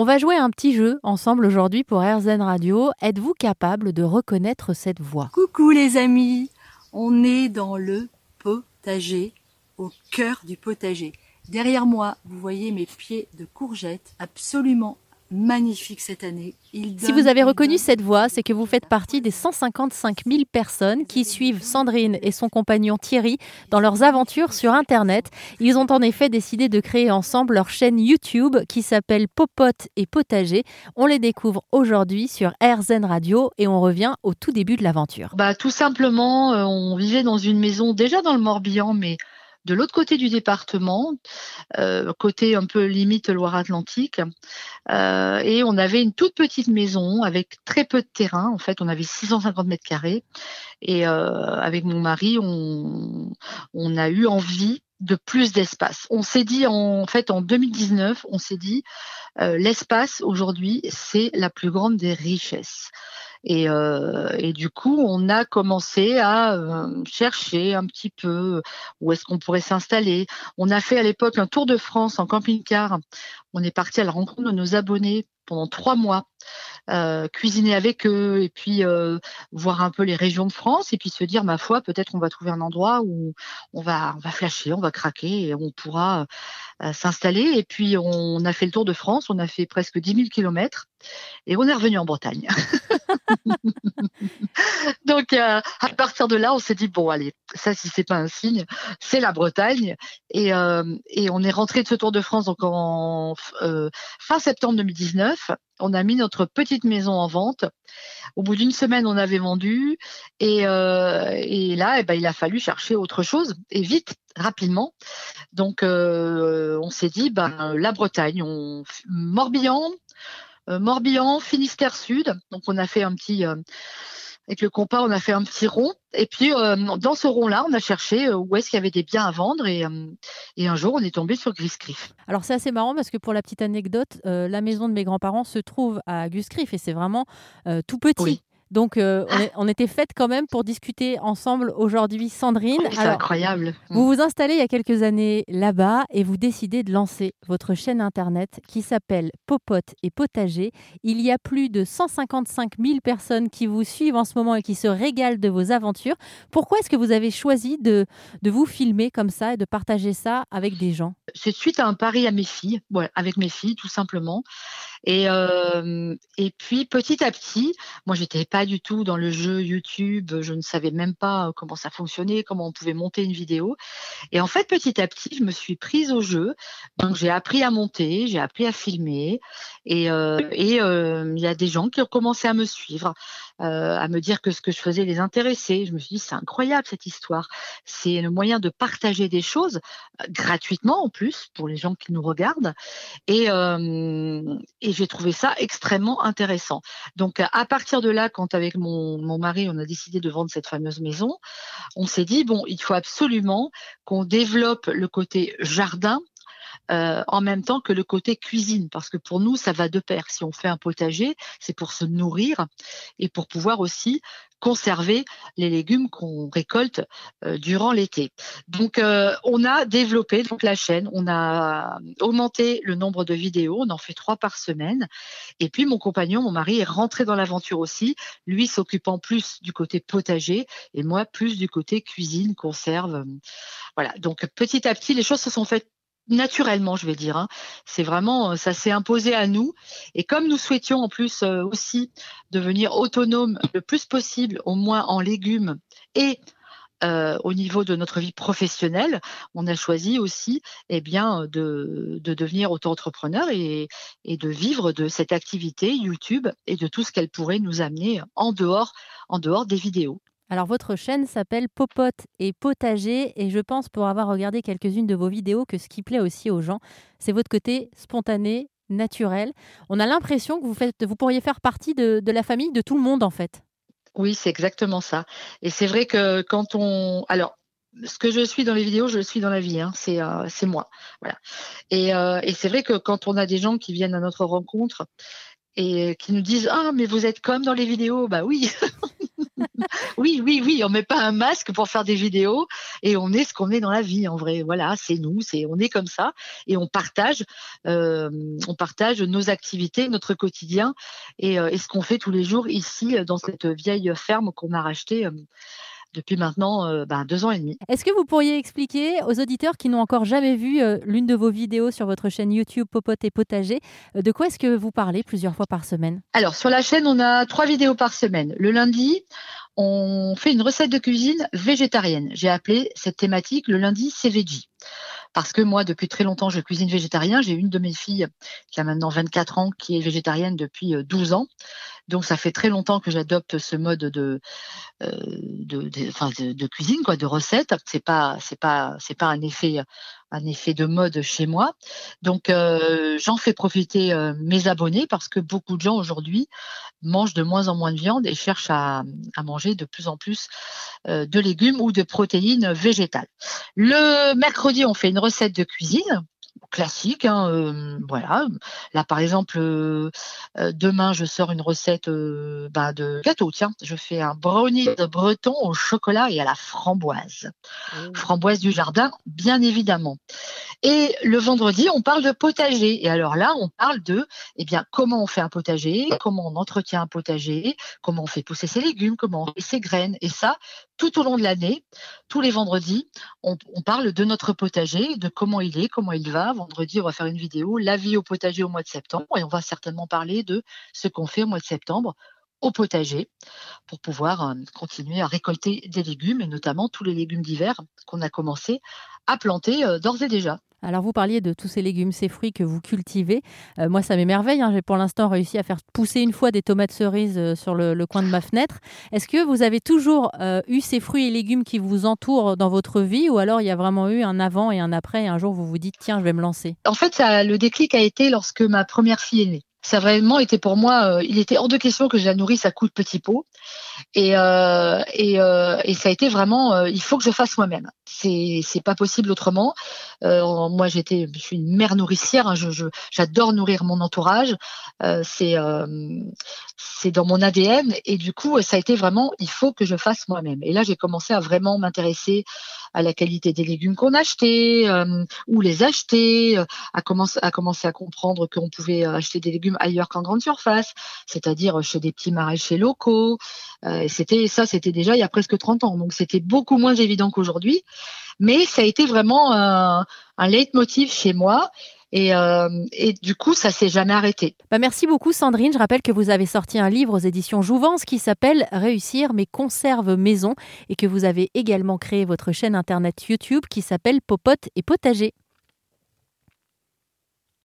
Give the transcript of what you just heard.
On va jouer un petit jeu ensemble aujourd'hui pour RZN Radio. Êtes-vous capable de reconnaître cette voix? Coucou les amis, on est dans le potager, au cœur du potager. Derrière moi, vous voyez mes pieds de courgettes absolument magnifique cette année. si vous avez reconnu cette voix, c'est que vous faites partie des 155 000 personnes qui suivent Sandrine et son compagnon Thierry dans leurs aventures sur Internet. Ils ont en effet décidé de créer ensemble leur chaîne YouTube qui s'appelle Popote et Potager. On les découvre aujourd'hui sur RZN Radio et on revient au tout début de l'aventure. Bah, tout simplement, euh, on vivait dans une maison déjà dans le Morbihan, mais de l'autre côté du département, euh, côté un peu limite Loire-Atlantique. Euh, et on avait une toute petite maison avec très peu de terrain. En fait, on avait 650 mètres carrés. Et euh, avec mon mari, on, on a eu envie de plus d'espace. On s'est dit en, fait en 2019, on s'est dit l'espace aujourd'hui c'est la plus grande des richesses. Et, euh, du coup, on a commencé à euh, chercher un petit peu où est-ce qu'on pourrait s'installer. On a fait à l'époque un tour de France en camping-car. On est parti à la rencontre de nos abonnés pendant trois mois, euh, cuisiner avec eux et puis euh, voir un peu les régions de France et puis se dire ma foi peut-être on va trouver un endroit où on va on va flasher, on va craquer et on pourra euh, s'installer et puis on a fait le tour de France, on a fait presque 10 000 kilomètres et on est revenu en Bretagne. Donc à partir de là on s'est dit bon allez ça si c'est pas un signe c'est la Bretagne et, et on est rentré de ce tour de France donc en fin septembre 2019 on a mis notre petite maison en vente. Au bout d'une semaine, on avait vendu. Et, euh, là, eh ben, il a fallu chercher autre chose, et vite, rapidement. Donc, euh, on s'est dit, ben, la Bretagne. Morbihan, euh, Morbihan, Finistère Sud. Donc, on a fait un petit avec le compas, on a fait un petit rond. Et puis, euh, dans ce rond-là, on a cherché euh, où est-ce qu'il y avait des biens à vendre. Et, euh, et un jour, on est tombé sur Griscriff. Alors, c'est assez marrant parce que pour la petite anecdote, la maison de mes grands-parents se trouve à Griscriff et c'est vraiment tout petit. Donc, euh, ah. on, était faites quand même pour discuter ensemble aujourd'hui, Sandrine. c'est incroyable. Vous vous installez il y a quelques années là-bas et vous décidez de lancer votre chaîne internet qui s'appelle Popote et Potager. Il y a plus de 155 000 personnes qui vous suivent en ce moment et qui se régalent de vos aventures. Pourquoi est-ce que vous avez choisi de, de vous filmer comme ça et de partager ça avec des gens? C'est suite à un pari à mes filles, avec mes filles tout simplement. Et, euh, et puis petit à petit, moi j'étais pas du tout dans le jeu YouTube, je ne savais même pas comment ça fonctionnait, comment on pouvait monter une vidéo. Et en fait petit à petit, je me suis prise au jeu. Donc j'ai appris à monter, j'ai appris à filmer, et euh, euh, il y a des gens qui ont commencé à me suivre, euh, à me dire que ce que je faisais les intéressait. Je me suis dit c'est incroyable cette histoire. C'est le moyen de partager des choses euh, gratuitement en plus pour les gens qui nous regardent. Et et j'ai trouvé ça extrêmement intéressant. Donc à partir de là, quand avec mon, mari, on a décidé de vendre cette fameuse maison, on s'est dit, bon, il faut absolument qu'on développe le côté jardin euh, en même temps que le côté cuisine, parce que pour nous, ça va de pair. Si on fait un potager, c'est pour se nourrir et pour pouvoir aussi conserver les légumes qu'on récolte euh, durant l'été. Donc, euh, on a développé donc la chaîne, on a augmenté le nombre de vidéos, on en fait trois par semaine. Et puis, mon compagnon, mon mari, est rentré dans l'aventure aussi, lui s'occupant plus du côté potager et moi plus du côté cuisine, conserve. Voilà. Donc, petit à petit, les choses se sont faites naturellement, je vais dire. Hein. C'est vraiment, euh, ça s'est imposé à nous. Et comme nous souhaitions en plus euh, aussi devenir autonomes le plus possible, au moins en légumes et euh, au niveau de notre vie professionnelle, on a choisi aussi eh bien, de, devenir auto-entrepreneur et, et, de vivre de cette activité YouTube et de tout ce qu'elle pourrait nous amener en dehors, en dehors des vidéos. Alors votre chaîne s'appelle Popote et Potager et je pense pour avoir regardé quelques-unes de vos vidéos que ce qui plaît aussi aux gens, c'est votre côté spontané, naturel. On a l'impression que vous, faites, vous pourriez faire partie de, la famille de tout le monde en fait. Oui, c'est exactement ça. Et c'est vrai que quand on... Alors, ce que je suis dans les vidéos, je le suis dans la vie. Hein. C'est euh, moi. Voilà. Et, euh, et c'est vrai que quand on a des gens qui viennent à notre rencontre et qui nous disent Ah, mais vous êtes comme dans les vidéos, bah oui. Oui, oui, oui, on met pas un masque pour faire des vidéos. Et on est ce qu'on est dans la vie en vrai. Voilà, c'est nous, c'est on est comme ça. Et on partage, euh, on partage nos activités, notre quotidien. Et, et ce qu'on fait tous les jours ici dans cette vieille ferme qu'on a rachetée depuis maintenant euh, ben, deux ans et demi. Est-ce que vous pourriez expliquer aux auditeurs qui n'ont encore jamais vu euh, l'une de vos vidéos sur votre chaîne YouTube Popote et Potager, euh, de quoi est-ce que vous parlez plusieurs fois par semaine? Alors sur la chaîne, on a trois vidéos par semaine. Le lundi, on fait une recette de cuisine végétarienne. J'ai appelé cette thématique le lundi veggie. Parce que moi, depuis très longtemps, je cuisine végétarien. J'ai une de mes filles qui a maintenant 24 ans, qui est végétarienne depuis 12 ans. Donc ça fait très longtemps que j'adopte ce mode de, euh, cuisine, quoi, de recette. C'est pas pas un effet un effet de mode chez moi. Donc euh, j'en fais profiter euh, mes abonnés parce que beaucoup de gens aujourd'hui mangent de moins en moins de viande et cherchent à, à manger de plus en plus de légumes ou de protéines végétales. Le mercredi, on fait une recette de cuisine classique. Hein, euh, voilà. Là, par exemple, euh, euh, demain, je sors une recette bah, de gâteau. Tiens, je fais un brownie de breton au chocolat et à la framboise. Mmh. Framboise du jardin, bien évidemment. Et le vendredi, on parle de potager. Et alors là, on parle de, eh bien, comment on fait un potager, comment on entretient un potager, comment on fait pousser ses légumes, comment on fait ses graines. Et ça, tout au long de l'année, tous les vendredis, on, parle de notre potager, de comment il est, comment il va. Vendredi, on va faire une vidéo, la vie au potager au mois de septembre, et on va certainement parler de ce qu'on fait au mois de septembre au potager pour pouvoir euh, continuer à récolter des légumes et notamment tous les légumes d'hiver qu'on a commencé à planter euh, d'ores et déjà. Alors vous parliez de tous ces légumes, ces fruits que vous cultivez. Euh, moi, ça m'émerveille. Hein. J'ai pour l'instant réussi à faire pousser une fois des tomates cerises euh, sur le, coin de ma fenêtre. Est-ce que vous avez toujours euh, eu ces fruits et légumes qui vous entourent dans votre vie ou alors il y a vraiment eu un avant et un après et un jour vous vous dites tiens, je vais me lancer? En fait, ça, le déclic a été lorsque ma première fille est née ça a vraiment été pour moi, il était hors de question que je la nourrisse à coups de petits pots. Et, euh, et, euh, et, ça a été vraiment, euh, il faut que je fasse moi-même. C'est c'est pas possible autrement. Euh, moi, j'étais, je suis une mère nourricière. Hein, je, j'adore nourrir mon entourage. Euh, c'est c'est dans mon ADN. Et du coup, ça a été vraiment, il faut que je fasse moi-même. Et là, j'ai commencé à vraiment m'intéresser à la qualité des légumes qu'on achetait, où les acheter, à commencer à commencer à comprendre qu'on pouvait acheter des légumes ailleurs qu'en grande surface, c'est-à-dire chez des petits maraîchers locaux. Euh, c'était ça, c'était déjà il y a presque 30 ans, donc c'était beaucoup moins évident qu'aujourd'hui. Mais ça a été vraiment un, un leitmotiv chez moi. Et, euh, et, du coup, ça s'est jamais arrêté. Bah merci beaucoup, Sandrine. Je rappelle que vous avez sorti un livre aux éditions Jouvence qui s'appelle Réussir mes conserves maison et que vous avez également créé votre chaîne internet YouTube qui s'appelle Popote et Potager.